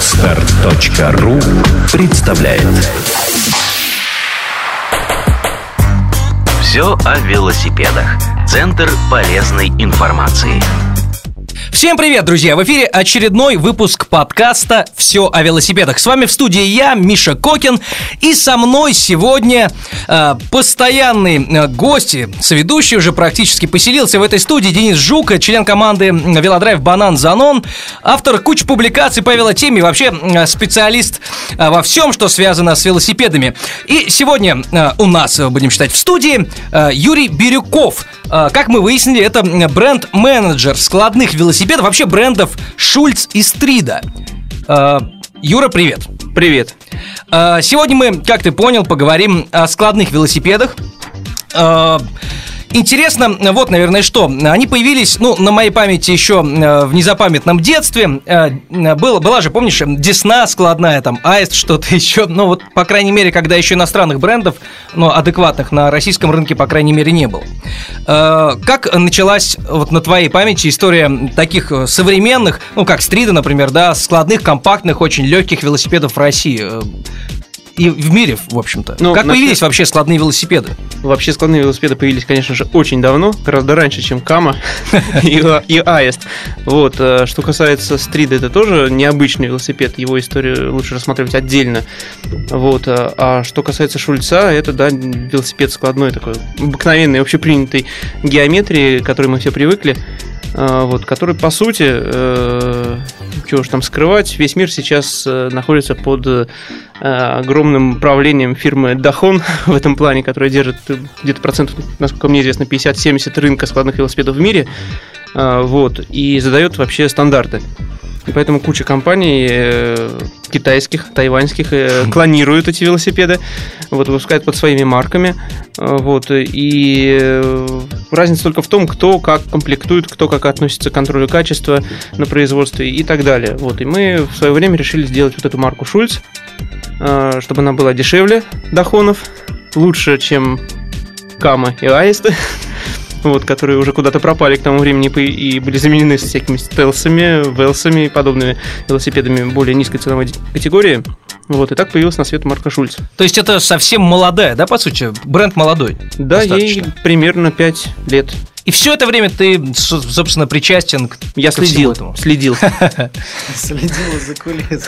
Отстар.ру представляет Все о велосипедах. Центр полезной информации. Всем привет, друзья! В эфире очередной выпуск подкаста «Все о велосипедах». С вами в студии я, Миша Кокин, и со мной сегодня э, постоянный э, гость, соведущий уже практически поселился в этой студии, Денис Жук, член команды «Велодрайв Банан Занон», автор кучи публикаций по велотеме, вообще э, специалист э, во всем, что связано с велосипедами. И сегодня э, у нас, э, будем считать, в студии э, Юрий Бирюков. Э, как мы выяснили, это бренд-менеджер складных велосипедов, вообще брендов Шульц и Стрида. Э, Юра, привет. Привет. Э, Сегодня мы, как ты понял, поговорим о складных велосипедах. Э, Интересно, вот, наверное, что. Они появились, ну, на моей памяти еще э, в незапамятном детстве. Э, было, была же, помнишь, Десна складная, там, Аист, что-то еще. Ну, вот, по крайней мере, когда еще иностранных брендов, ну, адекватных на российском рынке, по крайней мере, не было. Э, Как началась вот на твоей памяти история таких э, современных, ну, как Стрида, например, да, складных, компактных, очень легких велосипедов в России? Э, И в мире, в общем-то. Ну, как начнем- появились вообще складные велосипеды? Вообще складные велосипеды появились, конечно же, очень давно, гораздо раньше, чем Кама и, и Аист. Вот, э, что касается Стрида, это тоже необычный велосипед, его историю лучше рассматривать отдельно. Вот, а а что касается Шульца, это, да, велосипед складной такой, обыкновенной, общепринятой геометрии, к которой мы все привыкли. э, Вот, который, по сути, э, чего уж там скрывать, весь мир сейчас э, находится под э, огромным правлением фирмы Дахон в этом плане, которая держит э, где-то процентов, насколько мне известно, 50-70 рынка складных велосипедов в мире. А, Вот, и задает вообще стандарты. И поэтому куча компаний э, китайских, тайваньских э, клонируют эти велосипеды, вот, выпускают под своими марками. А, Вот, и э, разница только в том, кто как комплектует, кто как относится к контролю качества на производстве и так далее. Вот, и мы в свое время решили сделать вот эту марку Шульц, э, чтобы она была дешевле Дахонов, лучше, чем Кама и Аисты, вот, которые уже куда-то пропали к тому времени и были заменены с всякими стелсами, велсами и подобными велосипедами более низкой ценовой категории. Вот, и так появилась на свет марка Шульц. То есть это совсем молодая, да, по сути? Бренд молодой. Да, ей Достаточно. примерно 5 лет. И все это время ты, со- собственно, причастен к Я следил, этому. следил. Следила за кулис.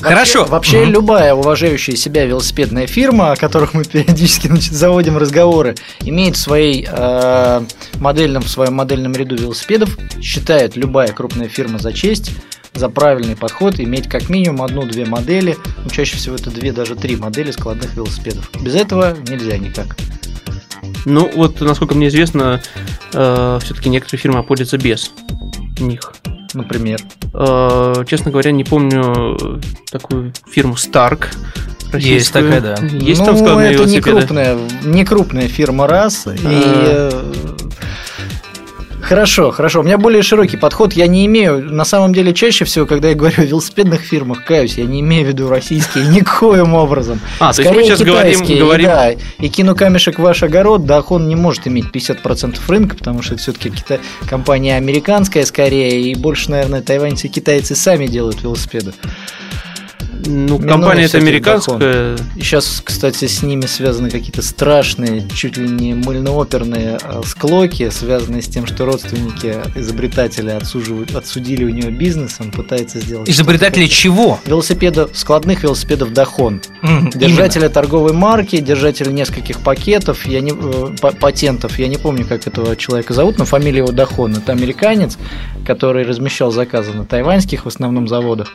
Хорошо. Вообще, любая уважающая себя велосипедная фирма, о которых мы периодически заводим разговоры, имеет в своей э, модельном, в своем модельном ряду велосипедов, считает любая крупная фирма за честь, за правильный подход иметь как минимум одну-две модели, ну, чаще всего это две, даже три модели складных велосипедов. Без этого нельзя никак. Ну, вот, насколько мне известно, все-таки некоторые фирмы обходятся без них. Например. Э, Честно говоря, не помню э, такую фирму Stark. Есть такая, да. Есть ну, там складные это не крупная, не крупная фирма раз. И А. э, Хорошо, хорошо. У меня более широкий подход. Я не имею, на самом деле, чаще всего, когда я говорю о велосипедных фирмах, каюсь, я не имею в виду российские никоим образом. А, то есть мы Скорее сейчас говорим, и говорим да, и кину камешек в ваш огород, да, он не может иметь 50% рынка, потому что это все-таки компания американская скорее, и больше, наверное, тайваньцы и китайцы сами делают велосипеды. Ну, компания это американская. И Сейчас, кстати, с ними связаны какие-то страшные, чуть ли не мыльно-оперные э, склоки, связанные с тем, что родственники изобретателя отсуживают, отсудили у него бизнес, он пытается сделать... Изобретатели чего? Велосипедов, складных велосипедов Дахон. М, Держателя торговой марки, держатель нескольких пакетов, я не, э, па- патентов, я не помню, как этого человека зовут, но фамилия его Дахон. Это американец, который размещал заказы на тайваньских в основном заводах.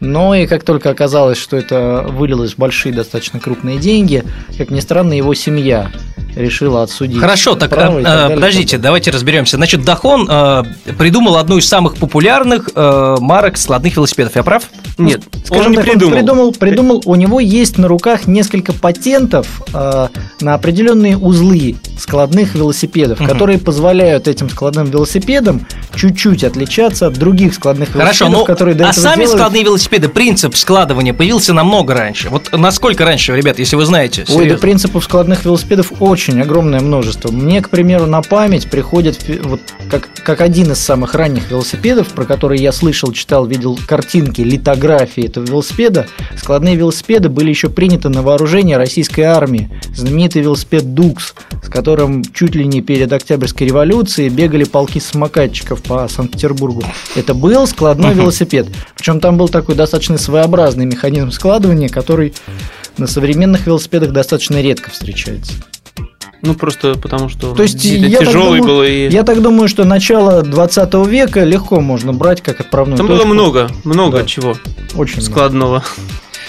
Но и как только оказалось, что это вылилось в большие достаточно крупные деньги, как ни странно, его семья решила отсудить. Хорошо, так, право э, так далее. подождите, давайте разберемся. Значит, Дахон э, придумал одну из самых популярных э, марок складных велосипедов. Я прав? Нет, Скажем он не так, придумал. Он придумал, придумал, у него есть на руках несколько патентов э, на определенные узлы складных велосипедов, Мгм. которые позволяют этим складным велосипедам чуть-чуть отличаться от других складных Хорошо, велосипедов, ну, которые до а этого сами делают- складные велосипеды, принцип складывания складывания появился намного раньше. Вот насколько раньше, ребят, если вы знаете? Ой, да серьезно? принципов складных велосипедов очень огромное множество. Мне, к примеру, на память приходит вот как, как один из самых ранних велосипедов, про который я слышал, читал, видел картинки, литографии этого велосипеда. Складные велосипеды были еще приняты на вооружение российской армии. Знаменитый велосипед «Дукс», с которым чуть ли не перед Октябрьской революцией бегали полки самокатчиков по Санкт-Петербургу. Это был складной велосипед. Причем там был такой достаточно своеобразный механизм складывания, который на современных велосипедах достаточно редко встречается. Ну, просто потому что То есть я так тяжелый думаю- был и... Я так думаю, что начало 20 века легко можно брать как отправную Там было точку. много, много Да. чего Очень много.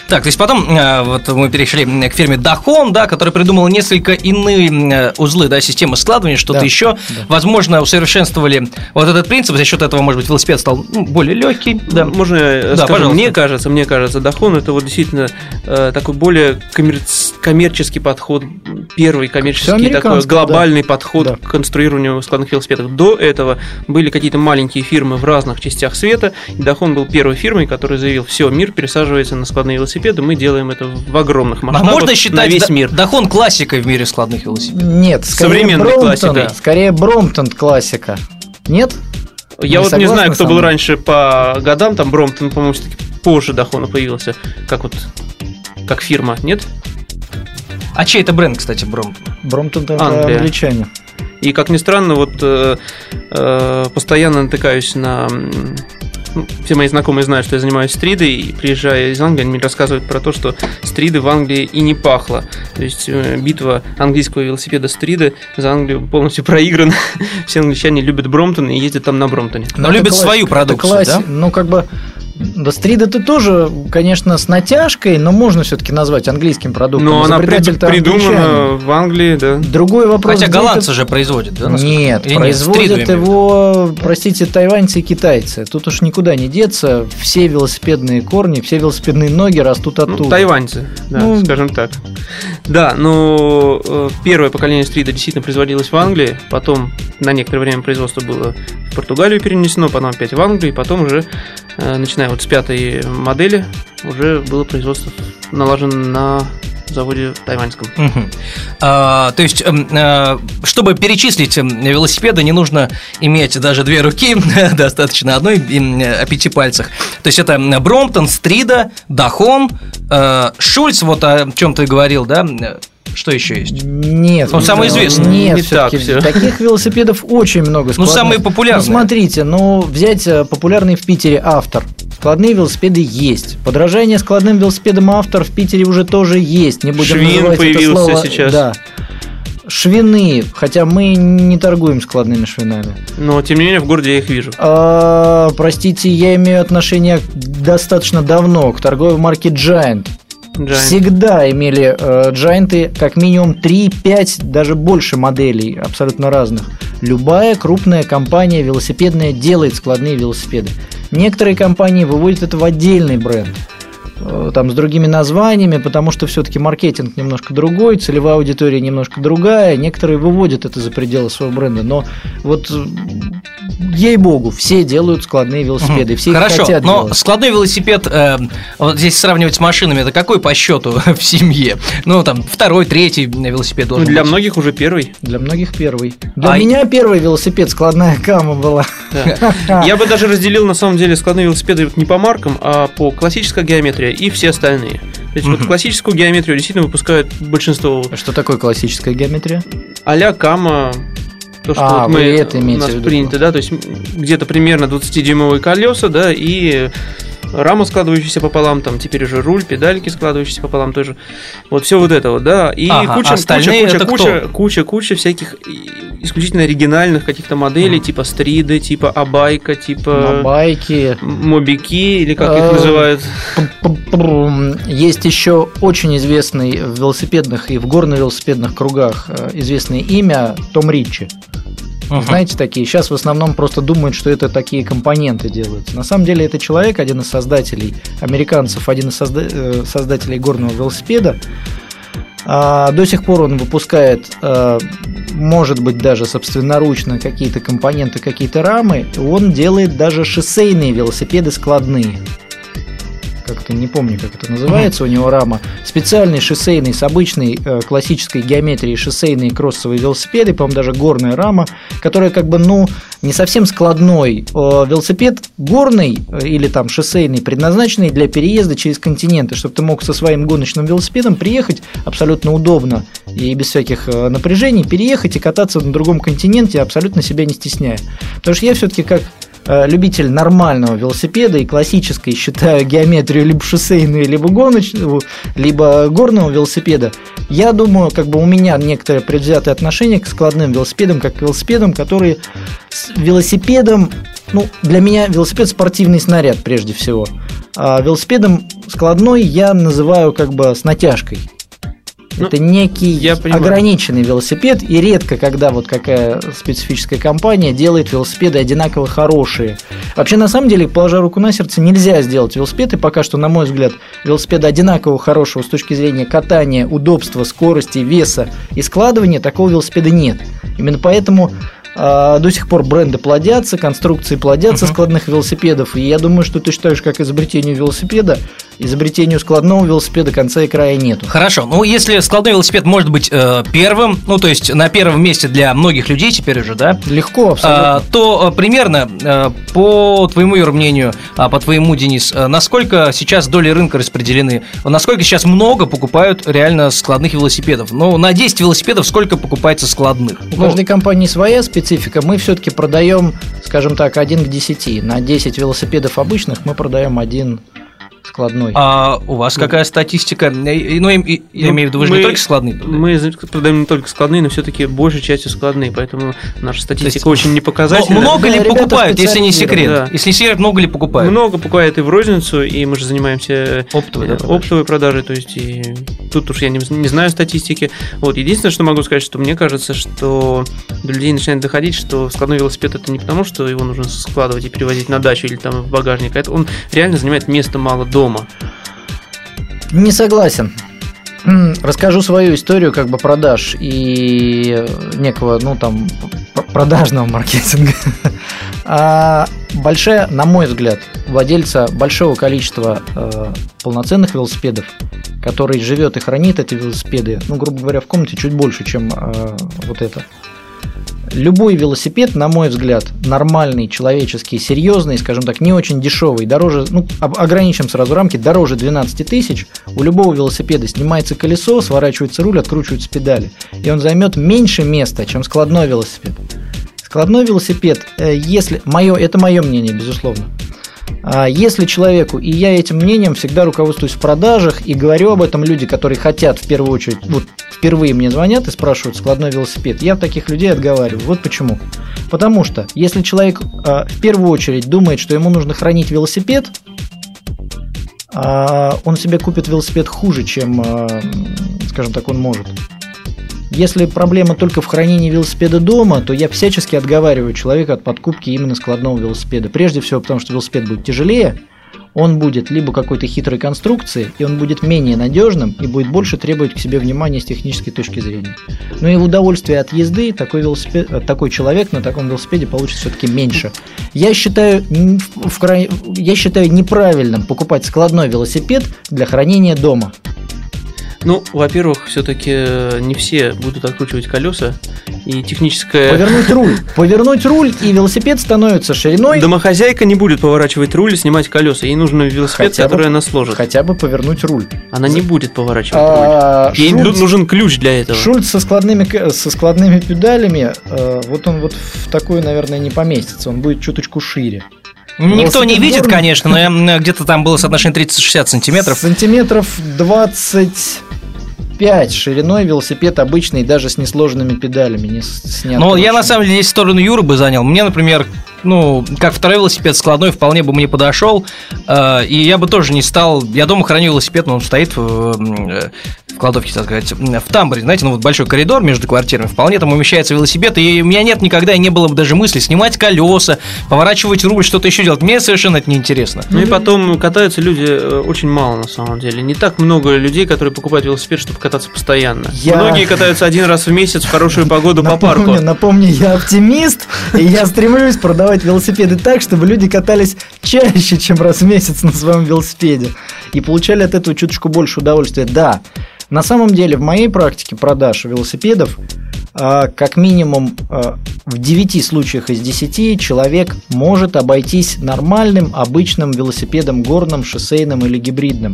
Так, то есть потом э, вот мы перешли к фирме Дахон, да, которая придумала несколько иные э, узлы, да, системы складывания, что-то Да, еще. да. Возможно, усовершенствовали вот этот принцип, за счет этого, может быть, велосипед стал ну, более легкий. Да. Можно я Да, скажу? пожалуйста. Мне кажется, мне кажется, Дахон это вот действительно э, такой более коммерц- коммерческий подход, первый коммерческий такой глобальный подход Да. к конструированию складных велосипедов. До этого были какие-то маленькие фирмы в разных частях света, и Дахон был первой фирмой, которая заявил, все, мир пересаживается на складные велосипеды, мы делаем это в огромных А масштабах можно на считать весь Да- мир. Дахон классикой в мире складных велосипедов? Нет, скорее Современная Бромптон, классика. скорее Бромптон классика. Нет? Я Не вот не знаю, кто был раньше по годам, там Бромптон, по-моему, все-таки позже Дахона появился, как вот как фирма, нет? А чей это бренд, кстати, Бромптон? Бромптон это Англия. англичане. И как ни странно, вот э, э, постоянно натыкаюсь на... ну, Все мои знакомые знают, что я занимаюсь стридой, и приезжая из Англии, они мне рассказывают про то, что стриды в Англии и не пахло. То есть э, битва английского велосипеда стрида за Англию полностью проиграна. Все англичане любят Бромптон и ездят там на Бромптоне. Но Ну, это любят классика, свою продукцию, класси- да? Ну, как бы... Да, стрит это тоже, конечно, с натяжкой, но можно все-таки назвать английским продуктом. Но она Изобретатель-то придумана в Англии, да. Другой вопрос. Хотя голландцы это- же производят, да? Нет, Или производят виду. его, простите, тайваньцы и китайцы. Тут уж никуда не деться. Все велосипедные корни, все велосипедные ноги растут оттуда. Ну, тайваньцы, да, Ну, скажем так. Да, но э, первое поколение стрида действительно производилось в Англии, потом на некоторое время производство было в Португалию перенесено, потом опять в Англию, и потом уже, э, начиная вот с пятой модели, уже было производство налажено на заводе тайваньском. Мгм. А, то есть, эм, э, чтобы перечислить эм, велосипеды, не нужно иметь даже две руки, достаточно одной м, э, о пяти пальцах. То есть это м, Бромптон, Стрида, Дахон, э, Шульц, вот о чем ты говорил, да? Что еще есть? Нет. Он самый известный. Нет, Не так всё. таких велосипедов очень много. Ну, складных. самые популярные. Ну, смотрите, ну, взять э, популярный в Питере автор. Складные велосипеды есть. Подражание складным велосипедам автор в Питере уже тоже есть. Не будем Швин называть это появился слово- сейчас. Да. Швины, хотя мы не торгуем складными швинами. Но, тем не менее, в городе я их вижу. А, простите, я имею отношение достаточно давно к торговой марке Giant. Giant. Всегда имели э, Giant как минимум 3-5, даже больше моделей абсолютно разных. Любая крупная компания велосипедная делает складные велосипеды. Некоторые компании выводят это в отдельный бренд. э, Там с другими названиями, потому что все-таки маркетинг немножко другой, целевая аудитория немножко другая. Некоторые выводят это за пределы своего бренда. Но вот э, ей-богу, все делают складные велосипеды, все их Хорошо, хотят но делать. складной велосипед, э, вот здесь сравнивать с машинами, это какой по счету в семье? Ну, там, второй, третий велосипед Ну, должен для быть. многих уже первый. Для многих первый. Для А- меня первый велосипед складная кама была. Да. Я бы даже разделил на самом деле складные велосипеды не по маркам, а по классической геометрии и все остальные. То есть вот классическую геометрию действительно выпускают большинство Что такое классическая геометрия? а-ля Кама, то, что А, вот мы, это у нас принято, да, то есть где-то примерно 20-дюймовые колеса, да, и рама, складывающаяся пополам, там теперь уже руль, педальки, складывающиеся пополам тоже. Вот все вот это вот, да. И Ага, куча, куча, куча, куча, куча, куча всяких исключительно оригинальных каких-то моделей, типа стриды, типа абайка, типа байке. мобики, или как их А, называют. Есть еще очень известный в велосипедных и в горно-велосипедных кругах э, известное имя Том Ричи. Мгм. Знаете, такие. Сейчас в основном просто думают, что это такие компоненты делаются. На самом деле это человек, один из создателей, американцев, один из созда- э, создателей горного велосипеда. А, до сих пор он выпускает, э, может быть, даже собственноручно какие-то компоненты, какие-то рамы. Он делает даже шоссейные велосипеды складные. Как-то не помню, как это называется, у него рама, специальный шоссейный с обычной э, классической геометрией шоссейные кроссовые велосипеды, по-моему, даже горная рама, которая как бы, ну, не совсем складной. Э, велосипед горный э, или там шоссейный, предназначенный для переезда через континенты, чтобы ты мог со своим гоночным велосипедом приехать абсолютно удобно и без всяких э, напряжений, переехать и кататься на другом континенте, абсолютно себя не стесняя. Потому что я все-таки как любитель нормального велосипеда и классической считаю геометрию либо шоссейную, либо гоночную, либо горного велосипеда, я думаю, как бы у меня некоторое предвзятое отношение к складным велосипедам, как к велосипедам, которые с велосипедом, ну, для меня велосипед спортивный снаряд прежде всего. А велосипедом складной я называю как бы с натяжкой. Ну, Это некий я понимаю. ограниченный велосипед, и редко, когда вот какая специфическая компания делает велосипеды одинаково хорошие. Вообще, на самом деле, положа руку на сердце, нельзя сделать велосипед, и пока что, на мой взгляд, велосипеда одинаково хорошего с точки зрения катания, удобства, скорости, веса и складывания, такого велосипеда нет. Именно поэтому до сих пор бренды плодятся, конструкции плодятся складных велосипедов, и я думаю, что ты считаешь, как изобретению велосипеда, изобретению складного велосипеда конца и края нету. Хорошо, ну если складной велосипед может быть э, первым, ну то есть на первом месте для многих людей теперь уже, да, Легко, абсолютно. а, то э, примерно, э, по твоему Юр, мнению, а по твоему, Денис, э, насколько сейчас доли рынка распределены? Насколько сейчас много покупают реально складных велосипедов? Ну, на 10 велосипедов сколько покупается складных? У Ну, каждой компании своя специфика. Мы все-таки продаем, скажем так, один к 10. На 10 велосипедов обычных мы продаем один складной. а у вас какая статистика? Э, Ну, я Ну, имею в виду, вы же мы- не только складные продаете. Мы продаем не только складные, но все-таки большей частью складные, поэтому наша статистика очень Но непоказательная. Ну, много ли Да, ребята покупают, если не секрет? специализированы. Если не секрет, много ли покупают? Много покупает и в розницу, и мы же занимаемся Оптовой, да, э, продажей? оптовой продажей, то есть и тут уж я не, не знаю статистики. Вот единственное, что могу сказать, что мне кажется, что до людей начинает доходить, что складной велосипед это не потому, что его нужно складывать и перевозить на дачу или там в багажник, а это он реально занимает места мало дома. Не согласен. Расскажу свою историю как бы продаж и э, некого, ну там, продажного маркетинга. А большая, на мой взгляд, владельца большого количества э, полноценных велосипедов, который живет и хранит эти велосипеды, ну, грубо говоря, в комнате чуть больше, чем э, вот это. Любой велосипед, на мой взгляд, нормальный, человеческий, серьезный, скажем так, не очень дешевый, дороже, ну, ограничим сразу рамки, дороже 12 тысяч, у любого велосипеда снимается колесо, сворачивается руль, откручиваются педали, и он займет меньше места, чем складной велосипед. Складной велосипед, э, если, мое, это мое мнение, безусловно, Если человеку, и я этим мнением всегда руководствуюсь в продажах и говорю об этом люди, которые хотят в первую очередь, вот впервые мне звонят и спрашивают складной велосипед, я таких людей отговариваю. Вот почему. Потому что если человек а, в первую очередь думает, что ему нужно хранить велосипед, а, он себе купит велосипед хуже, чем, а, скажем так, он может. Если проблема только в хранении велосипеда дома, то я всячески отговариваю человека от подкупки именно складного велосипеда. Прежде всего, потому что велосипед будет тяжелее, он будет либо какой-то хитрой конструкции, и он будет менее надежным и будет больше требовать к себе внимания с технической точки зрения. Но и в удовольствие от езды такой, велосипед, такой человек на таком велосипеде получит все-таки меньше. Я считаю, в край- я считаю неправильным покупать складной велосипед для хранения дома. Ну, во-первых, все-таки не все будут откручивать колеса, и техническая... Повернуть руль. Повернуть руль, и велосипед становится шириной. Домохозяйка не будет поворачивать руль и снимать колеса. Ей нужен велосипед, Хотя бы- который она сложит. Хотя бы повернуть руль. Она не будет поворачивать А, руль. Ей Шульц- нужен ключ для этого. Шульц со складными, со складными педалями, э, вот он вот в такой, наверное, не поместится. Он будет чуточку шире. Никто не видит, конечно, но где-то там было соотношение 30-60 сантиметров. Сантиметров 25 шириной велосипед обычный, даже с несложенными педалями. Не с, с Но я на самом деле здесь сторону Юры бы занял. Мне, например, ну, как второй велосипед складной вполне бы мне подошел. э, и я бы тоже не стал. Я дома храню велосипед, но он стоит в, э, в кладовке, так сказать, в тамбуре, знаете, ну вот большой коридор между квартирами, вполне там умещается велосипед, и у меня нет никогда и не было бы даже мысли снимать колеса, поворачивать руль, что-то еще делать. Мне совершенно это неинтересно. Ну и потом катаются люди э, очень мало на самом деле. Не так много людей, которые покупают велосипед, чтобы кататься постоянно. Я- Многие катаются один раз в месяц в хорошую погоду по парку. Напомню, напомню, я оптимист, и я стремлюсь продавать велосипеды так, чтобы люди катались чаще, чем раз в месяц на своем велосипеде. И получали от этого чуточку больше удовольствия. Да, на самом деле в моей практике продаж велосипедов а, как минимум а, в 9 случаях из 10 человек может обойтись нормальным, обычным велосипедом горным, шоссейным или гибридным.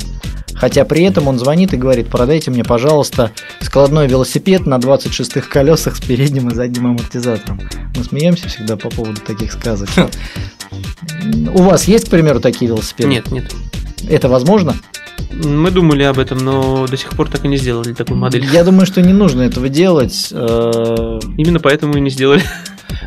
Хотя при этом он звонит и говорит, продайте мне, пожалуйста, складной велосипед на 26 колесах с передним и задним амортизатором. Мы смеемся всегда по поводу таких сказок. У вас есть, к примеру, такие велосипеды? Нет, нет. Это возможно? Мы думали об этом, но до сих пор так и не сделали такую модель. Я думаю, что не нужно этого делать. Э, Именно поэтому и не сделали.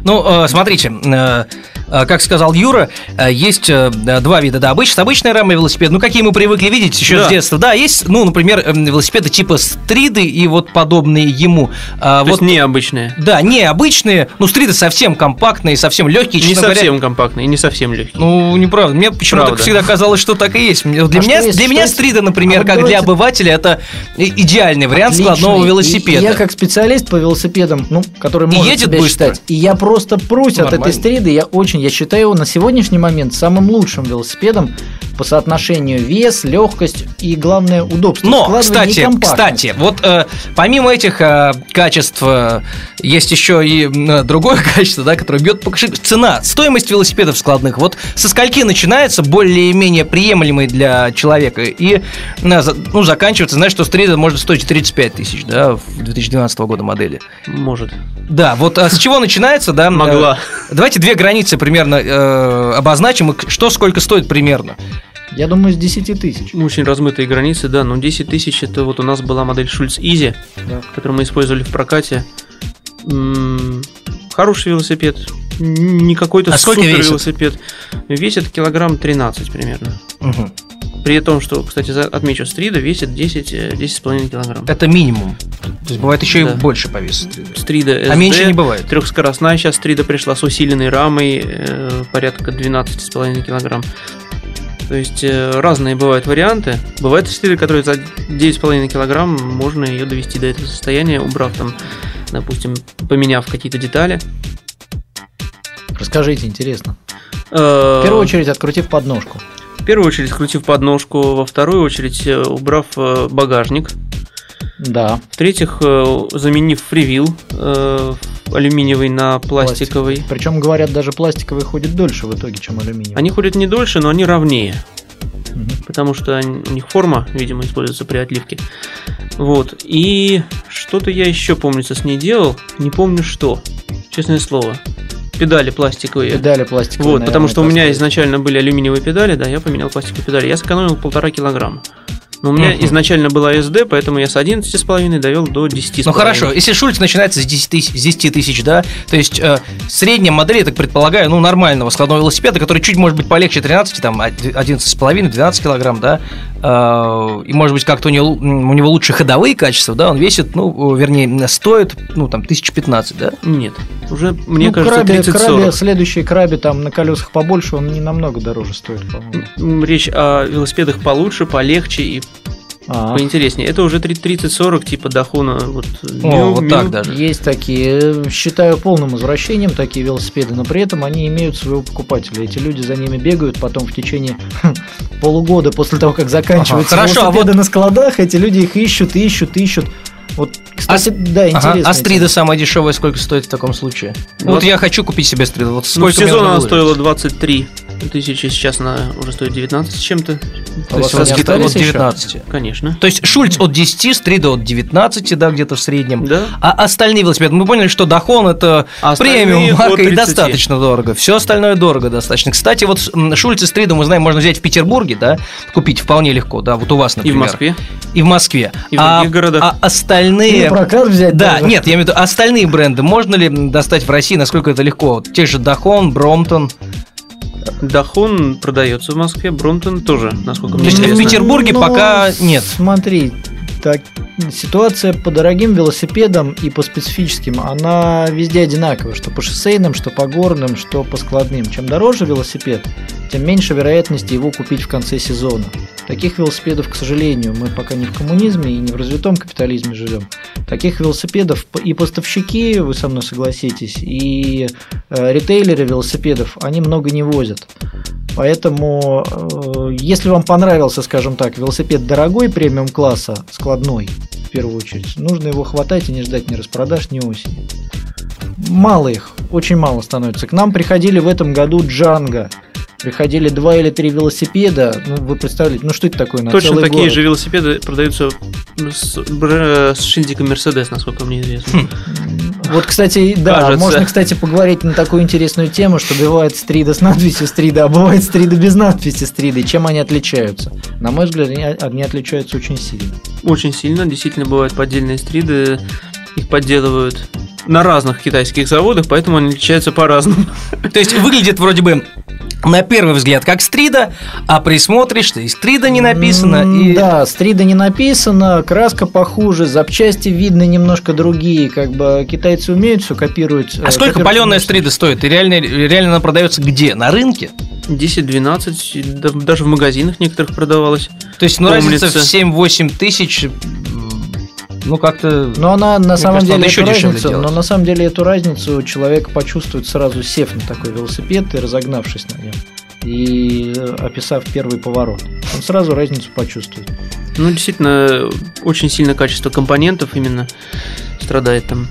Ну, э, смотрите, э, э, как сказал Юра, есть два вида, да, обычный, обычная рама велосипед, ну, какие мы привыкли видеть еще Да. с детства, да, есть, ну, например, велосипеды типа стриды и вот подобные ему. А, То вот, есть необычные. Да, не обычные, ну, стриды совсем компактные, совсем легкие, Не честно говоря. совсем компактные, не совсем легкие. Ну, неправда. Мне почему-то всегда казалось, что так и есть. Для, А меня, есть- для меня стрида, например, А вот как для давайте- обывателя, это и- идеальный вариант Отличный. складного И- велосипеда. И я как специалист по велосипедам, ну, который И может едет себя быстро. считать. И я просто прусь от Нормально. этой стриды. Я очень, я считаю его на сегодняшний момент самым лучшим велосипедом по соотношению вес, легкость и, главное, удобство. Но, кстати, кстати, вот э, помимо этих э, качеств э, есть еще и э, другое качество, да, которое бьет по кошельку. Цена, стоимость велосипедов складных. Вот со скольки начинается более-менее приемлемый для человека и э, ну, заканчивается, знаешь, что стрида может стоить 35 тысяч, да, в 2012 года модели. Может. Да, вот а с чего начинается, да? Могла. э, Давайте две границы примерно э, обозначим, что сколько стоит примерно. Я думаю, с 10 тысяч. Очень размытые границы, да, но 10 тысяч это вот у нас была модель Schulz Easy, Да. которую мы использовали в прокате. М, Хороший велосипед, н- не какой-то А сколько супер весит? велосипед. Весит килограмм 13 примерно. Мгм. При том, что, кстати, отмечу, стрида весит 10, э, 10,5 килограмм. Это минимум. То есть бывает еще и Да. больше по весу. Стрида SD, А меньше не бывает. Трехскоростная сейчас стрида пришла с усиленной рамой, э, порядка 12,5 килограмм. То есть э, разные бывают варианты. Бывают стриды, которые за 9,5 килограмм можно ее довести до этого состояния, убрав там, допустим, поменяв какие-то детали. Расскажите, интересно. Э, В первую очередь, открутив подножку. В первую очередь скрутив подножку, во вторую очередь э, убрав э, багажник, Да. в-третьих, э, заменив фривил э, алюминиевый на пластиковый. Причем, говорят, даже пластиковый ходит дольше в итоге, чем алюминиевый. Они ходят не дольше, но они ровнее. Мгм. Потому что у них форма, видимо, используется при отливке. Вот. И что-то я еще, помнится, с ней делал. Не помню что. Честное слово. Педали пластиковые. Педали пластиковые. Вот, потому что у меня изначально были алюминиевые педали, да, я поменял пластиковые педали. Я сэкономил полтора килограмма. Но у меня Мгм. изначально была SD, поэтому я с 11,5 довел до 10,5. Ну хорошо, если Шульц начинается с 10 тысяч, с 10 тысяч, да, то есть э, средняя модель, я так предполагаю, ну, нормального складного велосипеда, который чуть, может быть, полегче 13, там, 11,5-12 килограмм, да, э, и, может быть, как-то у него, у него лучше ходовые качества, да, он весит, ну, вернее, стоит, ну, там, 1015, да? Нет, уже, мне ну, кажется, краби, 30-40. краби, следующий краби там на колесах побольше, он не намного дороже стоит, по-моему. Речь о велосипедах получше, полегче и А, поинтереснее. Это уже 30-40, типа Дахуна. Вот, О, Мю- вот Мю. так даже. Есть такие, считаю полным извращением такие велосипеды, но при этом они имеют своего покупателя. Эти люди за ними бегают, потом в течение полугода после того, как заканчиваются Ага, хорошо, а велосипеды вот- на складах, эти люди их ищут, ищут, ищут. Вот, кстати, да, Ага, интересно. а стрида самая дешевая сколько стоит в таком случае? Ну, вот Вот. я хочу купить себе стриду, вот Ну, сезон она выложить? стоила 23 тысячи, сейчас она уже стоит 19 с чем-то. То у есть вас где-то остались от еще? 19. Конечно. То есть Шульц от 10, Стрида от 19, да, где-то в среднем. Да. А остальные велосипеды, мы поняли, что Дохон это А остальные премиум марка и 30. достаточно дорого. Все остальное дорого достаточно. Кстати, вот Шульц и Стриду мы знаем, можно взять в Петербурге, да, купить вполне легко, да, вот у вас, И например. в Москве. И в Москве. И в а, других городах. а остальные... И прокат взять Да, даже. нет, я имею в виду, остальные бренды можно ли достать в России, насколько это легко? Вот те же Дохон, Бромтон. Дахун продается в Москве, Бромтон тоже, насколько То мне есть в. Петербурге пока нет. Смотри, так, ситуация по дорогим велосипедам и по специфическим, она везде одинаковая, что по шоссейным, что по горным, что по складным. Чем дороже велосипед, тем меньше вероятности его купить в конце сезона. Таких велосипедов, к сожалению, мы пока не в коммунизме и не в развитом капитализме живем. Таких велосипедов и поставщики, вы со мной согласитесь, и э, ритейлеры велосипедов, они много не возят. Поэтому, э, если вам понравился, скажем так, велосипед дорогой премиум класса, складной, в первую очередь, нужно его хватать и не ждать ни распродаж, ни осени. Мало их, очень мало становится. К нам приходили в этом году Джанго, приходили два или три велосипеда. Ну, вы представляете, ну что это такое на Точно целый такие город? же велосипеды продаются с, с шильдиком Мерседес, насколько мне известно. Вот, кстати, да, Кажется. можно, кстати, поговорить на такую интересную тему, что бывает стрида с надписью стрида, а бывает стрида без надписи стрида. И чем они отличаются? На мой взгляд, они, они отличаются очень сильно. Очень сильно, действительно бывают поддельные стриды, их подделывают на разных китайских заводах, поэтому они отличаются по-разному. То есть выглядит вроде бы на первый взгляд как стрида, а присмотришь, что и стрида не написано, и Да, стрида не написано, краска похуже, запчасти видно немножко другие. Как бы китайцы умеют все копировать. А э, сколько копировать паленая стрида стоит? И реально, реально она продается где? На рынке? 10-12, да- даже в магазинах некоторых продавалось. То есть, ну, Помнится. разница в 7-8 тысяч, ну, как-то... Но она на самом кажется, деле еще разницу, делать. но на самом деле эту разницу человек почувствует сразу сев на такой велосипед и разогнавшись на нем и описав первый поворот. Он сразу разницу почувствует. Ну, действительно, очень сильно качество компонентов именно страдает там.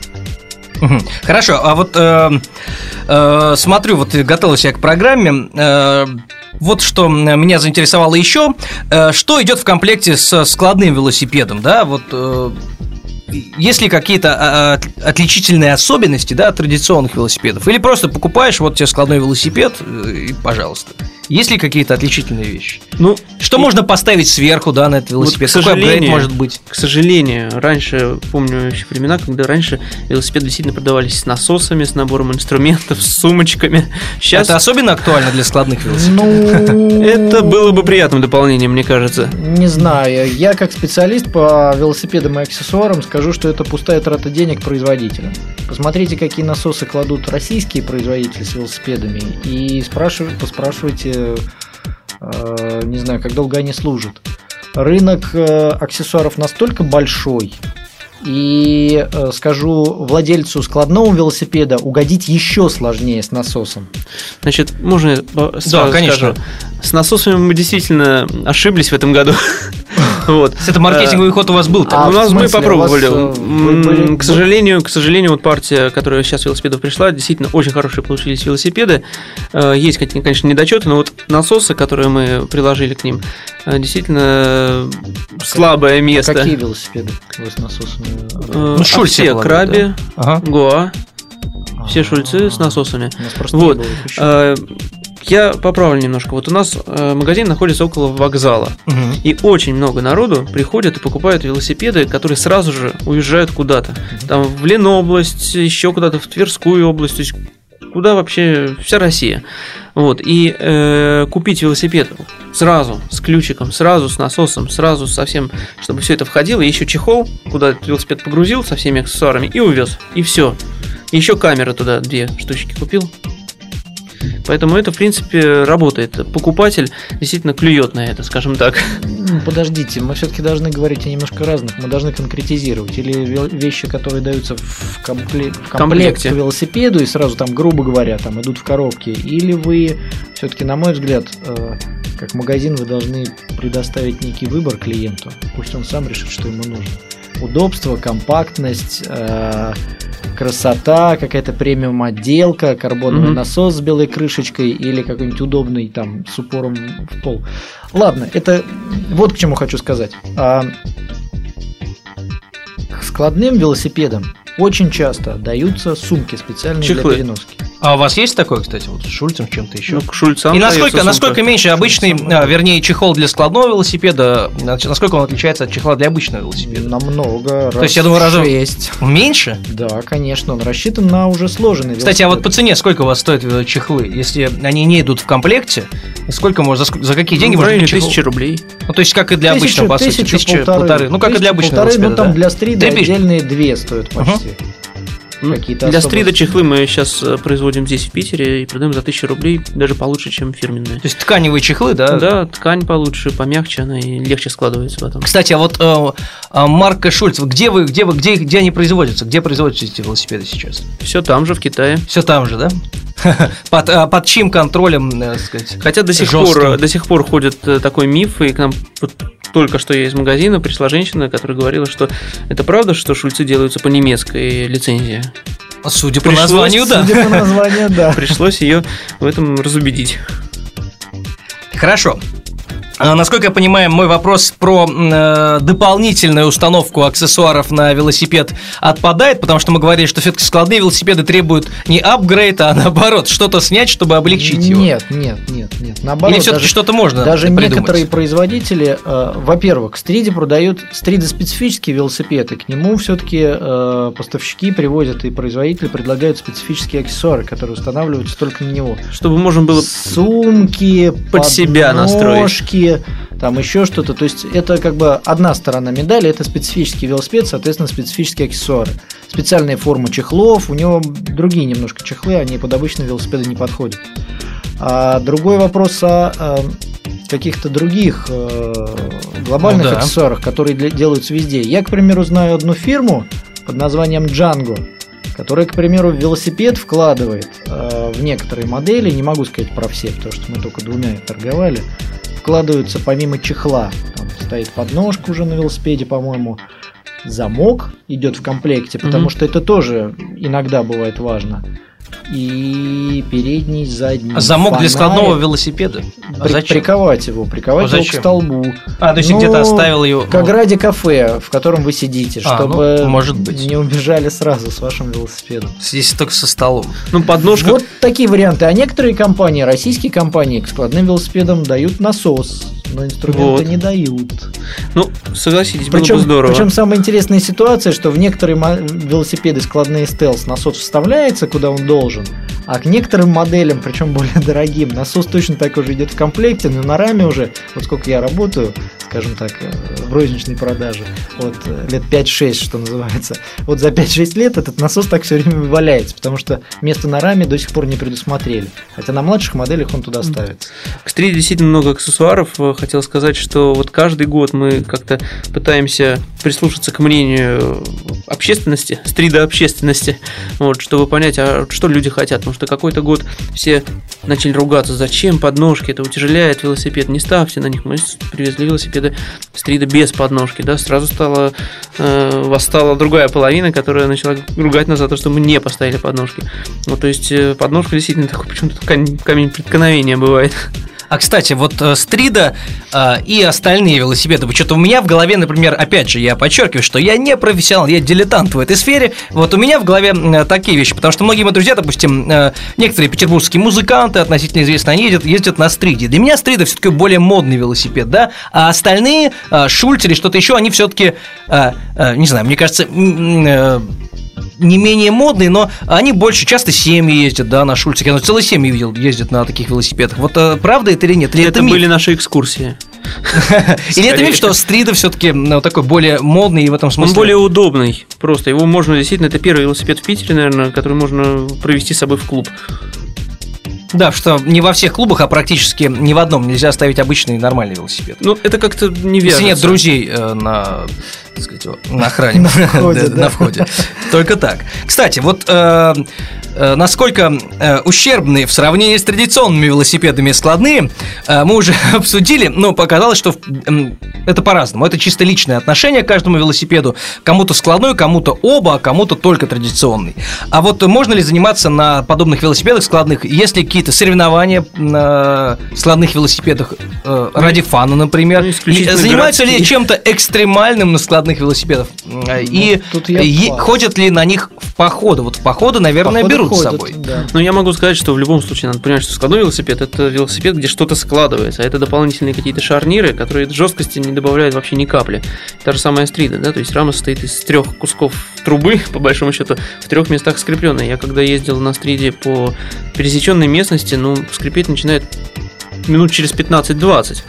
Хорошо, а вот э, э, смотрю, вот готовился я к программе. э, вот что меня заинтересовало еще, э, что идет в комплекте со складным велосипедом, да, вот э, есть ли какие-то а, от- отличительные особенности, да, традиционных велосипедов? Или просто покупаешь, вот тебе складной велосипед, э, и пожалуйста. Есть ли какие-то отличительные вещи? Ну, Что И- можно поставить сверху, да, на этот Вот, велосипед? к Какой апгрейд сожалению, может быть? К сожалению, раньше, помню еще времена, когда раньше велосипеды действительно продавались с насосами, с набором инструментов, с сумочками. Сейчас Это особенно актуально для складных велосипедов? Ну, это было бы приятным дополнением, мне кажется. Не знаю. Я как специалист по велосипедам и аксессуарам скажу, что это пустая трата денег производителям. Посмотрите, какие насосы кладут российские производители с велосипедами и спрашивайте, поспрашивайте, э, не знаю, как долго они служат. Рынок э, аксессуаров настолько большой, и э, скажу владельцу складного велосипеда угодить еще сложнее с насосом. Значит, можно сразу конечно. скажу? С насосами мы действительно ошиблись в этом году. Вот. Это маркетинговый ход у вас был А, у нас мы попробовали. э, были- К сожалению, к сожалению, вот партия, которая сейчас велосипедов пришла, действительно очень хорошие получились велосипеды. Э, Есть, конечно, недочеты, но вот насосы, которые мы приложили к ним, э, действительно слабое место. Какие велосипеды вы с насосами? Ну, а Шульц все была, Краби, Ага. Гоа, все шульцы с насосами. У нас просто Вот. Я поправлю немножко. Вот у нас э, магазин находится около вокзала. Мгм. И очень много народу приходят и покупают велосипеды, которые сразу же уезжают куда-то. Там в Ленобласть, еще куда-то в Тверскую область, то есть куда вообще вся Россия. Вот. И э, купить велосипед сразу, с ключиком, сразу с насосом, сразу со всем, чтобы все это входило, и еще чехол, куда этот велосипед погрузил со всеми аксессуарами и увез. И все. Еще камеры туда две штучки купил. Поэтому это, в принципе, работает. Покупатель действительно клюет на это, скажем так. Ну, Подождите, мы все-таки должны говорить о немножко разных. Мы должны конкретизировать. Или вещи, которые даются в, компле- в комплект комплекте. к велосипеду и сразу там, грубо говоря, там идут в коробке. Или вы все-таки, на мой взгляд, э, как магазин, вы должны предоставить некий выбор клиенту. Пусть он сам решит, что ему нужно. Удобство, компактность, э, красота, какая-то премиум отделка, карбоновый Мгм. насос с белой крышечкой или какой-нибудь удобный там с упором в пол. Ладно, это вот к чему хочу сказать. А, складным велосипедам очень часто даются сумки специальные Чехлы. для переноски. А у вас есть такое, кстати, вот с Шульцем, чем-то еще? Ну, к Шульцам И насколько, насколько меньше обычный, а, вернее, чехол для складного велосипеда, нач- насколько он отличается от чехла для обычного велосипеда? Намного. То есть, я думаю, раза- шесть. Меньше? Да, конечно, он рассчитан на уже сложенный Кстати, а вот по велосипед. цене сколько у вас стоят э, чехлы? Если они не идут в комплекте, сколько можно, за, за какие деньги Ну, можно чехол? тысячи рублей. Ну, то есть, как и для Тысячу- обычного, по сути, тысяча, полторы. полторы. Ну, как и для обычного полторы, велосипеда, Ну, там да? для стрида отдельные две стоят почти. Какие-то Для особо- стрида чехлы мы сейчас э, производим здесь, в Питере, и продаем за 1000 рублей, даже получше, чем фирменные. То есть, тканевые чехлы, да? Да, ткань получше, помягче, она и легче складывается потом. Кстати, а вот э, а, марка Шульц, где вы, где вы, где, где они производятся? Где производятся эти велосипеды сейчас? Все там же, в Китае. Все там же, да? Под, а, под чьим контролем, э, так сказать? Хотя до сих пор, до сих пор ходит э, такой миф, и к нам только что я из магазина пришла женщина, которая говорила, что это правда, что шульцы делаются по немецкой лицензии. Судя по Пришлось, названию, да. Судя по названию, да. Пришлось ее в этом разубедить. Хорошо. А, Насколько я понимаю, мой вопрос про э, дополнительную установку аксессуаров на велосипед отпадает, потому что мы говорили, что все-таки складные велосипеды требуют не апгрейд, а наоборот, что-то снять, чтобы облегчить его. Нет, нет, нет, нет. Наоборот, Или все-таки даже- что-то можно Даже придумать? некоторые производители, э, во-первых, Стриде продают Стрида специфический велосипед, и к нему все-таки поставщики привозят и производители предлагают специфические аксессуары, которые устанавливаются только на него. Чтобы можно было Сумки, под себя настроить. Там еще что-то. То есть это как бы одна сторона медали, это специфический велосипед, соответственно, специфические аксессуары. Специальные формы чехлов, у него другие немножко чехлы, они под обычные велосипеды не подходят. А другой вопрос о э, каких-то других э, глобальных Ну да. аксессуарах, которые для- делаются везде. Я, к примеру, знаю одну фирму под названием Django, которая, к примеру, в велосипед вкладывает э, в некоторые модели, не могу сказать про все, потому что мы только двумя торговали, вкладываются помимо чехла, там стоит подножка уже на велосипеде, по-моему, замок идет в комплекте, потому Мгм. что это тоже иногда бывает важно. И передний, задний. А Замок для фонарик. складного велосипеда? А При- зачем? Приковать его, приковать А его к столбу. А, то есть Ну, где-то оставил ее. Как ради кафе, в котором вы сидите, А, чтобы ну, может быть. не убежали сразу с вашим велосипедом. Здесь только со столом. ну, подножка. Вот такие варианты. А некоторые компании, российские компании, к складным велосипедам дают насос, но инструменты Вот. не дают. Ну, согласитесь, было Причем, бы здорово. причем самая интересная ситуация, что в некоторые велосипеды складные стелс насос вставляется, куда он должен, а к некоторым моделям, причем более дорогим, насос точно такой же идет в комплекте, но на раме уже, вот сколько я работаю, скажем так, э, в розничной продаже, вот э, лет 5-6, что называется, вот за 5-6 лет этот насос так все время валяется, потому что место на раме до сих пор не предусмотрели, хотя на младших моделях он туда ставится. К стриде действительно много аксессуаров. Э, Хотел сказать, что вот каждый год мы как-то пытаемся прислушаться к мнению общественности, стрида общественности, вот, чтобы понять, а что люди хотят. Потому что какой-то год все начали ругаться, зачем подножки, это утяжеляет велосипед, не ставьте на них. Мы привезли велосипеды стрида без подножки, да, сразу стала, э, восстала другая половина, которая начала ругать нас за то, что мы не поставили подножки. Ну, то есть э, подножка действительно такой, почему-то камень преткновения бывает. А кстати, вот э, Стрида э, и остальные велосипеды, что-то у меня в голове, например, опять же, я подчеркиваю, что я не профессионал, я дилетант в этой сфере. Вот у меня в голове э, такие вещи, потому что многие мои друзья, допустим, э, некоторые петербургские музыканты, относительно известные, они ездят, ездят на Стриде. Для меня Стрида все-таки более модный велосипед, да, а остальные, э, Шульц или что-то еще, они все-таки, не знаю, мне кажется, э, не менее модные, но они больше часто семьи ездят, да, на Шульцах. Я ну, целые семьи видел, ездят на таких велосипедах. Вот э, правда это или нет? Или это, это миф? были наши экскурсии. Или это миф, что стрида все-таки ну, такой более модный и в этом смысле. Он более удобный. Просто его можно действительно, это первый велосипед в Питере, наверное, который можно провести с собой в клуб. Да, что не во всех клубах, а практически ни в одном нельзя оставить обычный нормальный велосипед. Ну, это как-то не Если вяжется. нет друзей э, на, так сказать, вот, на охране. На входе, Да, да. На входе. Только так. Кстати, вот э, э, насколько э, ущербные в сравнении с традиционными велосипедами складные, э, мы уже обсудили, но показалось, что м, это по-разному. Это чисто личное отношение к каждому велосипеду. Кому-то складной, кому-то оба, а кому-то только традиционный. А вот можно ли заниматься на подобных велосипедах складных, если какие-то соревнования на складных велосипедах э, ради фана, например? Ну, занимаются ли чем-то экстремальным на складных велосипедах? Э, И тут я е- ходят ли на них в походы. Вот в походы, наверное, Походы берут с ходят, собой. да. Но я могу сказать, что в любом случае надо понимать, что складной велосипед это велосипед, где что-то складывается, а это дополнительные какие-то шарниры, которые жесткости не добавляют вообще ни капли. Та же самая стрида, да, то есть рама состоит из трех кусков трубы, по большому счету, в трех местах скрепленная. Я когда ездил на стриде по пересеченной местности, ну, скрипеть начинает минут через 15-20.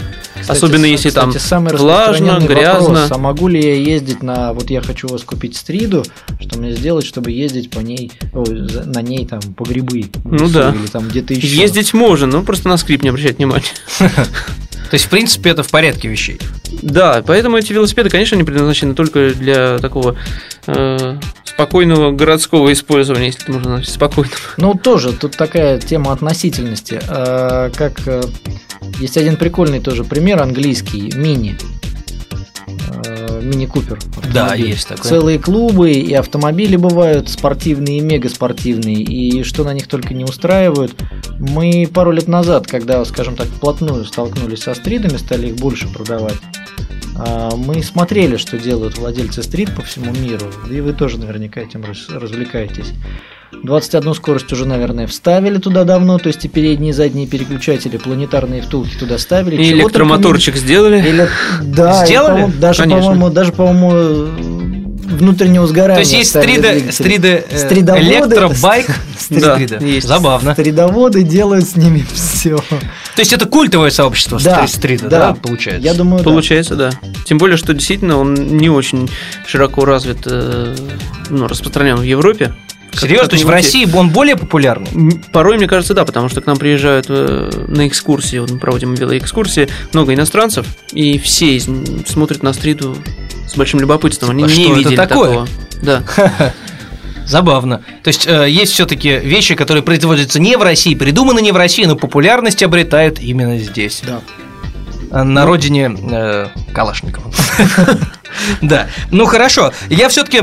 Кстати, Особенно если там кстати, самый влажно, грязно. вопрос, а могу ли я ездить на... Вот я хочу у вас купить стриду, что мне сделать, чтобы ездить по ней, за- на ней там по грибы? Ну да. Или там где-то еще. Ездить можно, но просто на скрип не обращать внимания. То есть, в принципе, это в порядке вещей. Да, поэтому эти велосипеды, конечно, не предназначены только для такого э, спокойного городского использования, если это можно назвать спокойным. Ну, тоже, тут такая тема относительности. А, Как э, есть один прикольный тоже пример английский, мини. Э, Мини Купер. Да, есть такой. Целые клубы и автомобили бывают спортивные и мегаспортивные, и что на них только не устраивают. Мы пару лет назад, когда, скажем так, вплотную столкнулись со стридами, стали их больше продавать, а, мы смотрели, что делают владельцы стрит по всему миру, и вы тоже наверняка этим раз- развлекаетесь. 21 скорость уже, наверное, вставили туда давно, то есть и передние и задние переключатели, планетарные втулки туда ставили. И электромоторчик сделали. или, да, и, Сделали? по-моему, даже, Конечно. по-моему, даже, по-моему, внутреннего сгорания. То есть есть ставили стрида, двигатели. стрида э, Стридоводы- электробайк, Да, стрида. есть. Забавно. Стридоводы делают с ними все. То есть это культовое сообщество Да, стри- стрида, да, да. получается? Я думаю, да. Получается, да. Тем более, что действительно он не очень широко развит, э, ну, распространен в Европе. Серьезно? То есть в России он более популярный? Порой, мне кажется, да, потому что к нам приезжают э, на экскурсии, вот мы проводим велоэкскурсии, много иностранцев, и все из смотрят на стриду с большим любопытством. Они А не что это видели такое? такого. Да. Забавно. То есть э, есть все-таки вещи, которые производятся не в России, придуманы не в России, но популярность обретают именно здесь. Да. Э, На родине э, Калашникова. Да. Ну хорошо. Я все-таки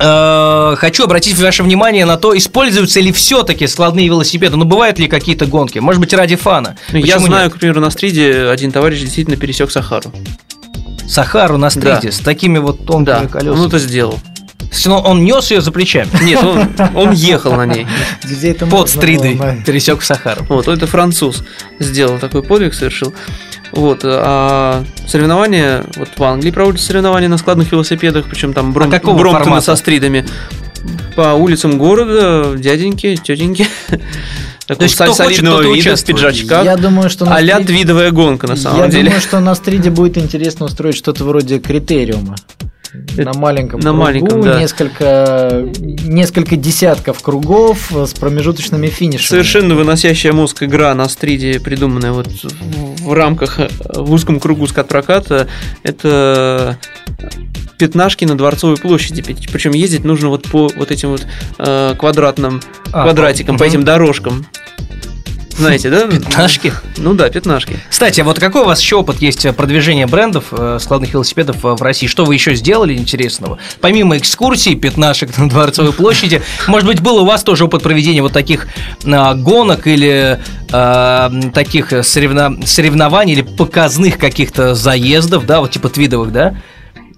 хочу обратить ваше внимание на то, используются ли все-таки складные велосипеды. Ну, бывают ли какие-то гонки? Может быть, ради фана? Ну, Я знаю, нет? к примеру, на стриде один товарищ действительно пересек Сахару. Сахару на стриде Да. с такими вот тонкими Да, колесами. он это сделал. Он, нес ее за плечами. Нет, он, он ехал на ней. Где это Под стридой пересек Сахару. Вот, это француз сделал такой подвиг, совершил. Вот, а соревнования, вот в Англии проводятся соревнования на складных велосипедах, причем там бром, А Бромптоны формата? со стридами. По улицам города, дяденьки, тетеньки. То есть кто хочет, и вида, в пиджачках. Я думаю, что на а-ля стриде- твидовая гонка, на самом Я деле. думаю, что на стриде будет интересно устроить что-то вроде критериума. На маленьком на кругу, маленьком, да. несколько, несколько десятков кругов с промежуточными финишами. Совершенно выносящая мозг игра на стриде, придуманная вот в, рамках, э, в узком кругу скат-проката, это пятнашки на Дворцовой площади. Причем ездить нужно вот по вот этим вот э, квадратным А, квадратикам, по мгм. этим дорожкам. Знаете, да? Пятнашки. Ну да, пятнашки. Кстати, а вот какой у вас еще опыт есть э, продвижения брендов э, складных велосипедов э, в России? Что вы еще сделали интересного? Помимо экскурсий, пятнашек на Дворцовой площади, может быть, был у вас тоже опыт проведения вот таких э, гонок или э, таких соревно- соревнований или показных каких-то заездов, да, вот типа твидовых, да?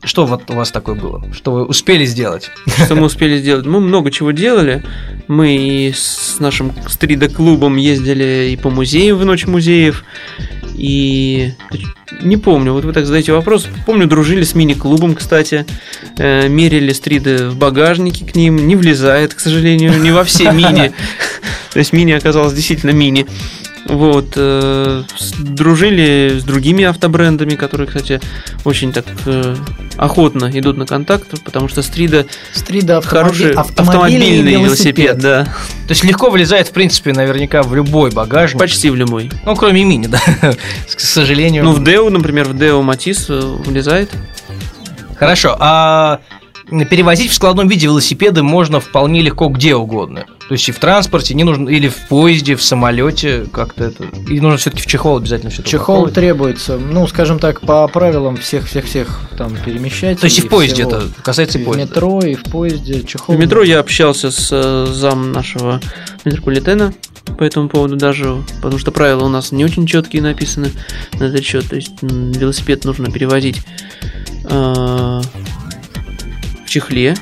Что вот у вас такое было? Что вы успели сделать? Что мы успели сделать? Мы много чего делали. Мы и с нашим стрида-клубом ездили и по музеям в ночь музеев. И не помню, вот вы так задаете вопрос. Помню, дружили с мини-клубом, кстати. Э, мерили стриды в багажнике к ним. Не влезает, к сожалению, не во все мини. То есть мини оказалось действительно мини. Вот, э, с- дружили с другими автобрендами, которые, кстати, очень так э, охотно идут на контакт, потому что стрида Стрида Хороший автомобиль, автомобильный велосипед, да. То есть легко влезает, в принципе, наверняка в любой багажник. Почти в любой. Ну, кроме мини, да. К сожалению. Ну, в Део, например, в Део Матис э, влезает. Хорошо, а перевозить в складном виде велосипеды можно вполне легко где угодно. То есть и в транспорте, не нужно, или в поезде, в самолете, как-то это. И нужно все-таки в чехол обязательно все Чехол упаковывать. требуется, ну, скажем так, по правилам всех-всех-всех там перемещать. То есть и в поезде это касается и в поезда. метро, и в поезде. Чехол. В метро я общался с э, зам нашего метрополитена по этому поводу даже, потому что правила у нас не очень четкие написаны на этот счет. То есть велосипед нужно перевозить э, чехле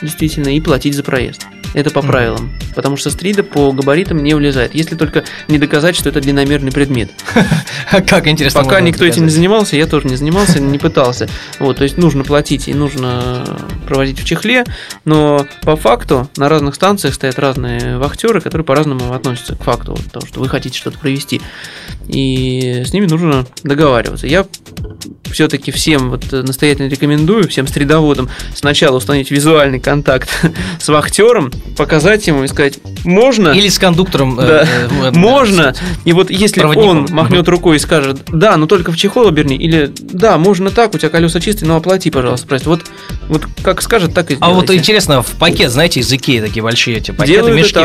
действительно, и платить за проезд. Это по правилам. Потому что стрида по габаритам не влезает. Если только не доказать, что это длинномерный предмет. Как интересно. Пока никто этим не занимался, я тоже не занимался, не пытался. Вот, то есть нужно платить и нужно проводить в чехле, но по факту на разных станциях стоят разные вахтеры, которые по-разному относятся к факту того, что вы хотите что-то провести. И с ними нужно договариваться. Я все-таки всем вот настоятельно рекомендую, всем стридоводам сначала установить визуальный контакт с вахтером, показать ему и сказать, можно... Или с кондуктором. э, Да. э, Можно. И вот если он махнет рукой и скажет, да, но только в чехол оберни, или да, можно так, у тебя колеса чистые, но оплати, пожалуйста, прайс. Вот, вот как скажет, так и А вот сделайте. интересно, в пакет, знаете, из Икеи такие большие эти пакеты, Делают мешки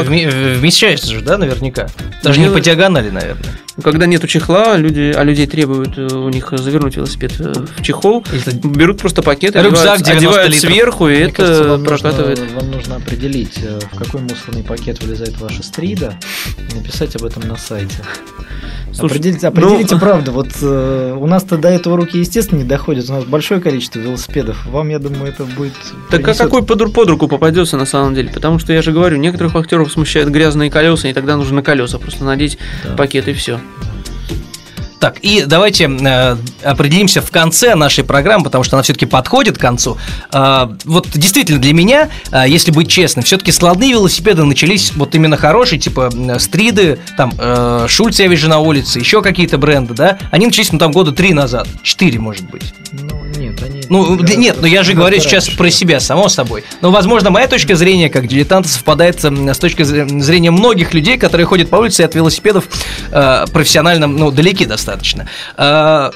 вмещаются же, да, наверняка? Даже не Делают. по диагонали, наверное. Когда нету чехла, люди, а людей требуют э, у них завернуть велосипед э, в чехол, Если- берут просто пакет, Рюкзак одевают, 90 одевают литров. сверху, и Мне это кажется, вам прокатывает. Нужно, вам нужно определить, э, в какой мусорный пакет вылезает ваша стрида, и написать об этом на сайте. Слушай, определите, ну- определите правду. Вот э, у нас-то до этого руки, естественно, не доходят. У нас большое количество велосипедов. Вам, я думаю, это будет. Так а принесет- какой под, под руку попадется на самом деле? Потому что я же говорю, некоторых вахтеров смущают грязные колеса, и тогда нужно на колеса просто надеть Да. пакет и все. Так, и давайте э, определимся в конце нашей программы, потому что она все-таки подходит к концу. А, вот действительно для меня, а, если быть честным, все-таки складные велосипеды начались вот именно хорошие, типа м, стриды, там э, Шульц я вижу на улице, еще какие-то бренды, да? Они начались, ну там года три назад, четыре, может быть. Ну, нет, Ну, гораздо- нет, но я же говорю гораздо сейчас раньше. про себя, само собой. Но, возможно, моя точка зрения как дилетанта совпадает с точки зре- зрения многих людей, которые ходят по улице и от велосипедов э, профессионально, ну, далеки достаточно. Э,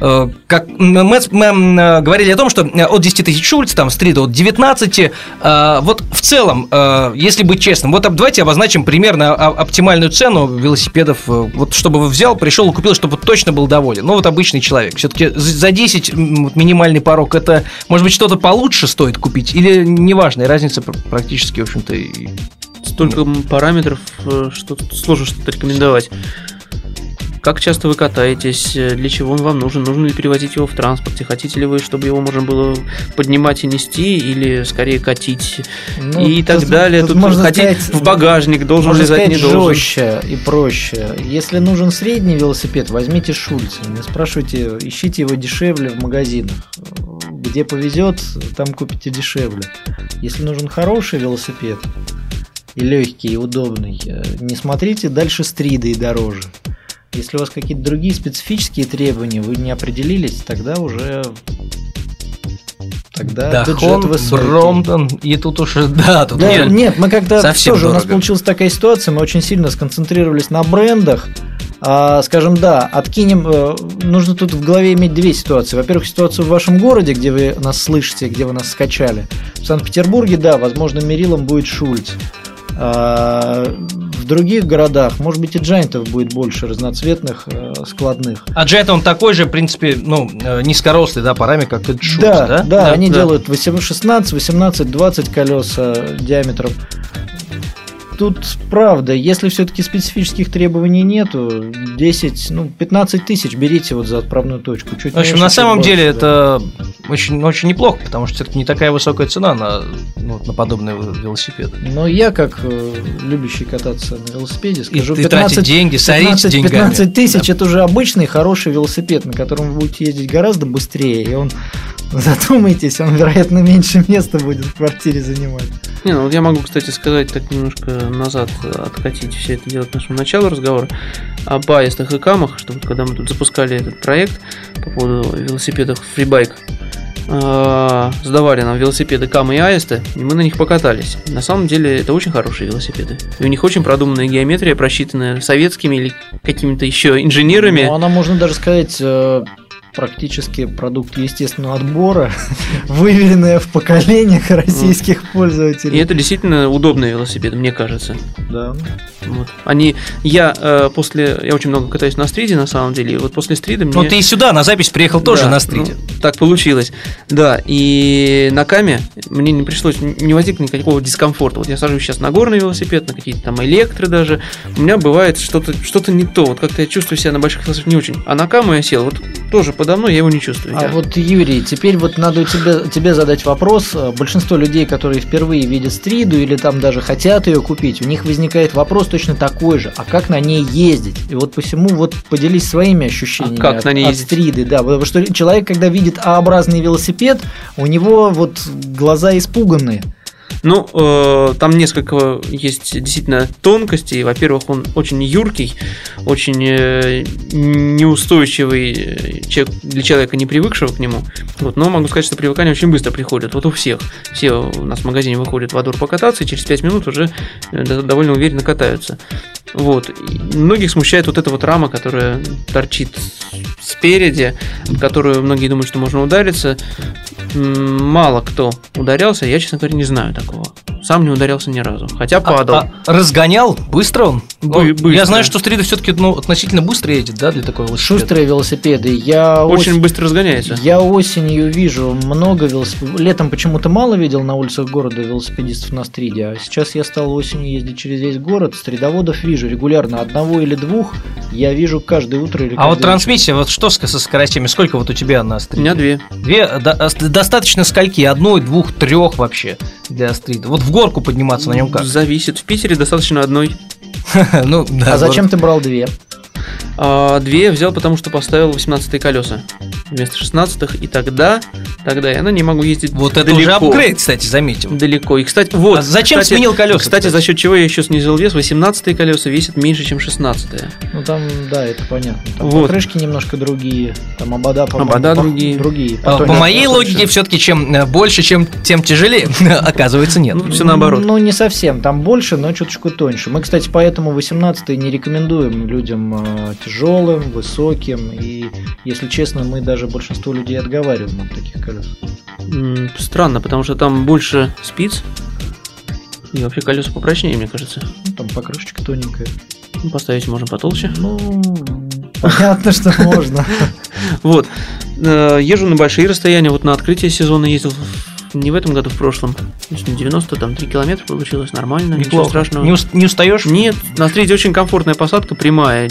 э, как мы, мы, э, говорили о том, что э, от 10 тысяч Шульц, там, стрида от 19, э, вот в целом, э, если быть честным, вот давайте обозначим примерно о- оптимальную цену велосипедов, э, вот чтобы вы взял, пришел и купил, чтобы точно был доволен. Ну, вот обычный человек. Все-таки за 10 м, вот минимальный порог, это, может быть, что-то получше стоит купить, или неважно, и разница пр- практически, в общем-то, и- Столько м, параметров, э, что сложно что-то рекомендовать. Как часто вы катаетесь, э, для чего он вам нужен, нужно ли перевозить его в транспорте, хотите ли вы, чтобы его можно было поднимать и нести, или скорее катить, Ну, и так тут- далее. тут Тут, можно сказать- в багажник, должен Можно лезать, сказать не должен. жестче и проще. Если нужен средний велосипед, возьмите Шульца. Не спрашивайте, ищите его дешевле в магазинах. Где повезет, там купите дешевле. Если нужен хороший велосипед и легкий, и удобный, э, не смотрите дальше стрида и дороже. Если у вас какие-то другие специфические требования, вы не определились, тогда уже тогда бюджет Дохон, высокий. Бромтон, и тут уж, да, тут Да, нет. нет, мы как-то Совсем тоже у нас получилась такая ситуация, мы очень сильно сконцентрировались на брендах. А, скажем, да, откинем. э, нужно тут в голове иметь две ситуации. Во-первых, ситуацию в вашем городе, где вы нас слышите, где вы нас скачали. В Санкт-Петербурге, да, возможно, мерилом будет Шульц. А, в других городах, может быть, и джайнтов будет больше разноцветных, э, складных. А Джет, он такой же, в принципе, ну, э, низкорослый, да, парами, как и Шульц, да, да? да, они да. делают 18, 16, 18, 20 колес э, диаметром. Тут правда, если все-таки специфических требований нету, 10, ну, 15 тысяч берите вот за отправную точку. Чуть В общем, на самом больше, деле да. это очень, очень неплохо, потому что все-таки не такая высокая цена на, ну, на подобные велосипеды. Но я, как э, любящий кататься на велосипеде, скажу, и тратить деньги, сорить 15, деньгами. 15 тысяч это уже обычный хороший велосипед, на котором вы будете ездить гораздо быстрее, и он, задумайтесь, он, вероятно, меньше места будет в квартире занимать. Не, ну вот я могу, кстати, сказать так немножко назад, э, откатить все это дело к нашему началу разговора об аистах и камах, что вот когда мы тут запускали этот проект по поводу велосипедов фрибайк, э, сдавали нам велосипеды камы и аисты, и мы на них покатались. На самом деле это очень хорошие велосипеды. И у них очень продуманная геометрия, просчитанная советскими или какими-то еще инженерами. Ну, она, можно даже сказать, э, практически продукт естественного отбора, выверенная в поколениях российских И пользователей. это действительно удобные велосипеды, мне кажется. Да. Вот. Они, я э, после, я очень много катаюсь на стриде на самом деле, и вот после стрида мне... Ну, ты и сюда на запись приехал тоже Да, на стриде. ну, так получилось. Да, и на каме мне не пришлось, не возникло никакого дискомфорта. Вот я сажусь сейчас на горный велосипед, на какие-то там электры даже. У меня бывает что-то что не то. Вот как-то я чувствую себя на больших колесах не очень. А на каму я сел. Вот тоже подо мной, я его не чувствую. А Я- вот, Юрий, теперь вот надо тебе, тебе задать вопрос. Э, Большинство людей, которые впервые видят стриду или там даже хотят ее купить, у них возникает вопрос точно такой же. А как на ней ездить? И вот посему вот поделись своими ощущениями А как от, на ней от ездить? стриды. Да, потому что человек, когда видит А-образный велосипед, у него вот глаза испуганные. Ну, э, там несколько есть действительно тонкостей. Во-первых, он очень юркий, очень э, неустойчивый э, человек- для человека, не привыкшего к нему. Вот, но могу сказать, что привыкание очень быстро приходит. Вот у всех. Все у нас в магазине выходят во двор покататься, и через 5 минут уже э, до- довольно уверенно катаются. Вот. Многих смущает вот эта вот рама, которая торчит спереди, которую многие думают, что можно удариться. Мало кто ударялся, я, честно говоря, не знаю такого. Сам не ударялся ни разу, хотя падал. А- а разгонял быстро он? Бы- быстро. Я знаю, что стриды все-таки ну, относительно быстро едет, да, для такого велосипеда. Шустрые велосипеды. Я Очень ос- быстро разгоняется. Я осенью вижу много велосипедов. Летом почему-то мало видел на улицах города велосипедистов на стриде, а сейчас я стал осенью ездить через весь город. Стридоводов вижу регулярно, одного или двух я вижу каждое утро или А вот трансмиссия, вот что со скоростями? Сколько вот у тебя на У стриде? меня две. Две, до- а, достаточно скольки? Одной, двух, трех вообще для стрида. Вот в горку подниматься на нем как? Зависит. В Питере достаточно одной. Ну, да, А зачем ты брал две? А две я взял, потому что поставил 18 колеса вместо 16 и тогда, тогда я на ней могу ездить Вот это далеко. уже апгрейд, кстати, заметим. Далеко. И, кстати, вот. А зачем кстати, сменил колеса, Кстати, кстати? за счет чего я еще снизил вес. 18 колеса весят меньше, чем 16 Ну там, да, это понятно. Там Вот. покрышки немножко другие, там обода, по-моему, Обода пох- другие. другие. А, По Потоньше, моей логике, все-таки чем э, больше, чем тем тяжелее. Оказывается, нет. Ну, все наоборот. Ну, не совсем. Там больше, но чуточку тоньше. Мы, кстати, поэтому 18 не рекомендуем людям э, тяжелым, высоким. И, если честно, мы даже большинство людей отговариваем от таких колес. Странно, потому что там больше спиц. И вообще колеса попрочнее, мне кажется. Ну, там покрышечка тоненькая. Ну, Поставить можно потолще. Ну, понятно, что можно. Вот. Э, Езжу на большие расстояния. Вот на открытие сезона ездил не в этом году, в прошлом. То есть на 90, там 3 километра получилось. Нормально, ничего Неплохо. страшного. Не, ус- не устаешь? Нет, на стрите очень комфортная посадка, прямая.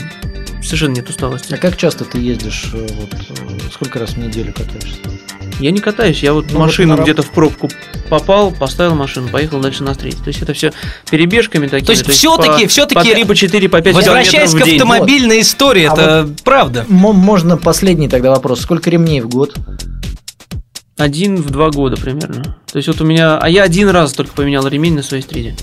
Совершенно нет усталости. А как часто ты ездишь? э, Вот, э, сколько раз в неделю катаешься? Я не катаюсь, я вот Ну, вот машину раб- где-то в пробку попал, поставил машину, поехал дальше на стрит. То есть это все перебежками такими. То есть всё-таки- по- всё-таки По 3, по 4, по 5 Возвращаясь к автомобильной истории, А это правда. Мо- Можно последний тогда вопрос. Сколько ремней в год? Один в два года примерно. То есть вот у меня... А я один раз только поменял ремень на своей стриде.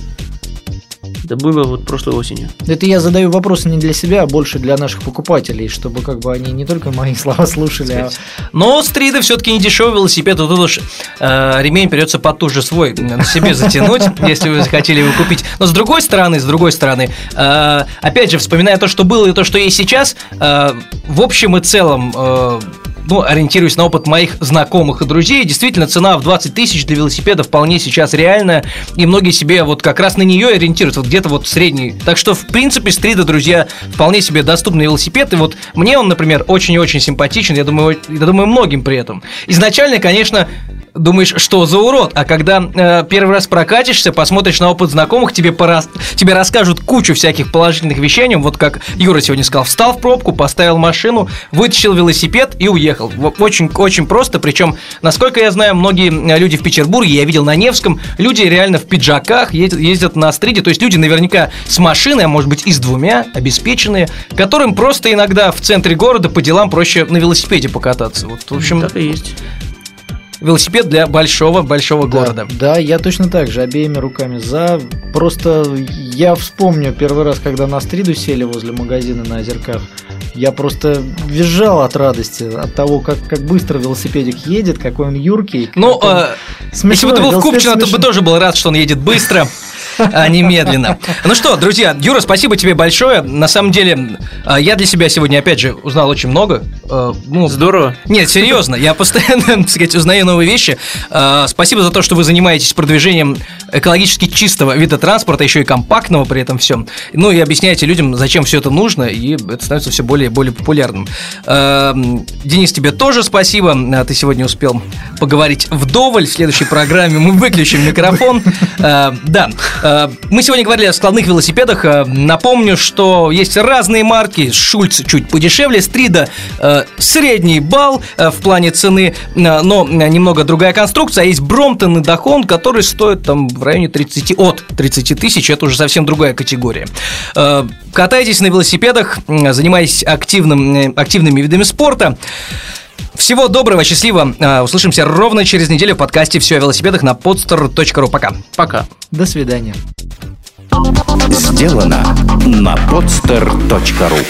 Это было вот прошлой осенью. Это я задаю вопросы не для себя, а больше для наших покупателей, чтобы как бы они не только мои слова слушали, а Но стриды все-таки не дешевый велосипед, вот тут уж э, ремень придется под ту же свой на себе затянуть, если вы захотели его купить. Но с другой стороны, с другой стороны, э, опять же, вспоминая то, что было и то, что есть сейчас, э, в общем и целом, э, ну, ориентируясь на опыт моих знакомых и друзей, действительно, цена в 20 тысяч для велосипеда вполне сейчас реальная, и многие себе вот как раз на нее ориентируются, вот где-то вот средний. Так что, в принципе, стрида, друзья, вполне себе доступный велосипед, и вот мне он, например, очень и очень симпатичен, я думаю, я думаю, многим при этом. Изначально, конечно, думаешь, что за урод, а когда э, первый раз прокатишься, посмотришь на опыт знакомых, тебе, порас- тебе расскажут кучу всяких положительных вещей о нем, вот как Юра сегодня сказал, встал в пробку, поставил машину, вытащил велосипед и уехал. Очень, очень просто, причем, насколько я знаю, многие э, люди в Петербурге, я видел на Невском, люди реально в пиджаках ездят, ездят на стриде, то есть люди наверняка с машиной, а может быть и с двумя, обеспеченные, которым просто иногда в центре города по делам проще на велосипеде покататься. Вот, в общем, Так и есть. Велосипед для большого-большого города. Да, да, я точно так же, обеими руками за. Просто я вспомню первый раз, когда на стриду сели возле магазина на озерках, я просто визжал от радости, от того, как, как быстро велосипедик едет, какой он юркий. Ну, он э, если бы ты был в Купчино, ты бы тоже был рад, что он едет быстро. А не медленно. Ну что, друзья, Юра, спасибо тебе большое. На самом деле, э, я для себя сегодня, опять же, узнал очень много. Э, Ну, Здорово. нет, серьезно, я постоянно, так сказать, узнаю новые вещи. Спасибо за то, что вы занимаетесь продвижением экологически чистого вида транспорта, еще и компактного при этом всем. Ну и объясняете людям, зачем все это нужно, и это становится все более и более популярным. Денис, тебе тоже спасибо. Ты сегодня успел поговорить вдоволь. В следующей программе мы выключим микрофон. Да. Э, Мы сегодня говорили о складных велосипедах. Э, Напомню, что есть разные марки. Шульц чуть подешевле, Стрида э, средний балл в плане цены, но немного другая конструкция. А есть Бромтон и Дахон, которые стоят там в районе 30, от 30 тысяч. Это уже совсем другая категория. Катайтесь на велосипедах, м, занимаясь активным, активными видами спорта. Всего доброго, счастливо. Э, Услышимся ровно через неделю в подкасте «Все о велосипедах» на podster.ru. Пока. Пока. До свидания. Сделано на podster.ru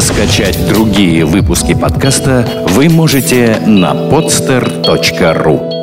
Скачать другие выпуски подкаста вы можете на podster.ru